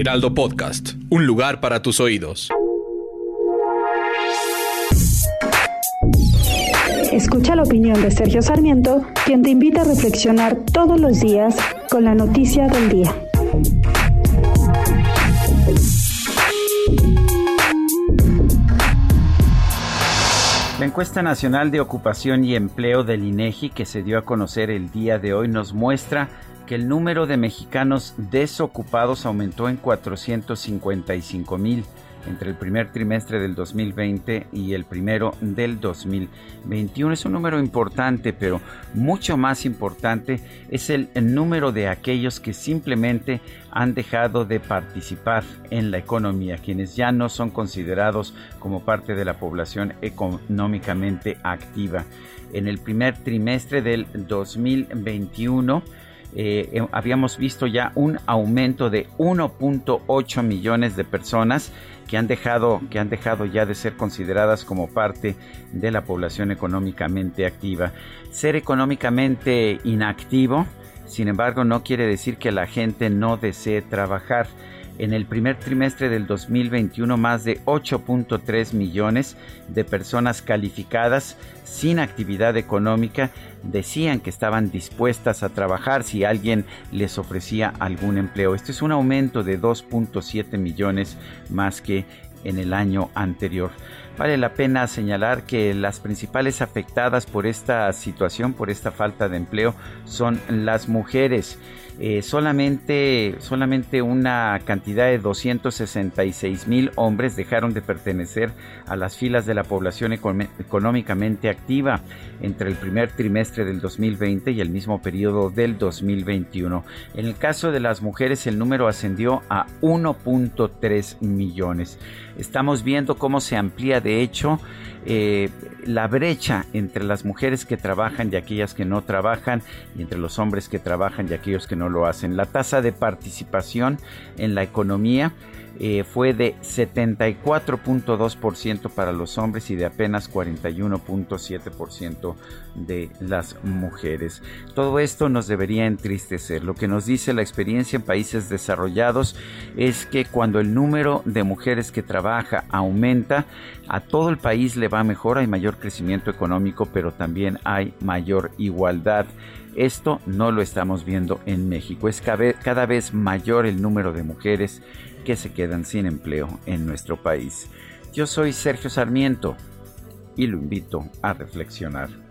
Heraldo Podcast, un lugar para tus oídos. Escucha la opinión de Sergio Sarmiento, quien te invita a reflexionar todos los días con la noticia del día. La encuesta nacional de ocupación y empleo del INEGI que se dio a conocer el día de hoy nos muestra que el número de mexicanos desocupados aumentó en 455 mil entre el primer trimestre del 2020 y el primero del 2021. Es un número importante, pero mucho más importante es el, número de aquellos que simplemente han dejado de participar en la economía, quienes ya no son considerados como parte de la población económicamente activa. En el primer trimestre del 2021, eh, habíamos visto ya un aumento de 1.8 millones de personas que han dejado que han dejado ya de ser consideradas como parte de la población económicamente activa. Ser económicamente inactivo, sin embargo, no quiere decir que la gente no desee trabajar. En el primer trimestre del 2021, más de 8.3 millones de personas calificadas sin actividad económica decían que estaban dispuestas a trabajar si alguien les ofrecía algún empleo. Este es un aumento de 2.7 millones más que en el año anterior. Vale la pena señalar que las principales afectadas por esta situación, por esta falta de empleo, son las mujeres. Eh, solamente, solamente una cantidad de 266 mil hombres dejaron de pertenecer a las filas de la población económicamente activa entre el primer trimestre del 2020 y el mismo periodo del 2021. En el caso de las mujeres el número ascendió a 1.3 millones. Estamos viendo cómo se amplía de hecho eh, la brecha entre las mujeres que trabajan y aquellas que no trabajan y entre los hombres que trabajan y aquellos que no lo hacen. La tasa de participación en la economía eh, fue de 74.2% para los hombres y de apenas 41.7% de las mujeres. Todo esto nos debería entristecer. Lo que nos dice la experiencia en países desarrollados es que cuando el número de mujeres que trabaja aumenta, a todo el país le va mejor, hay mayor crecimiento económico, pero también hay mayor igualdad. Esto no lo estamos viendo en México. Es cada vez mayor el número de mujeres que se quedan sin empleo en nuestro país. Yo soy Sergio Sarmiento y lo invito a reflexionar.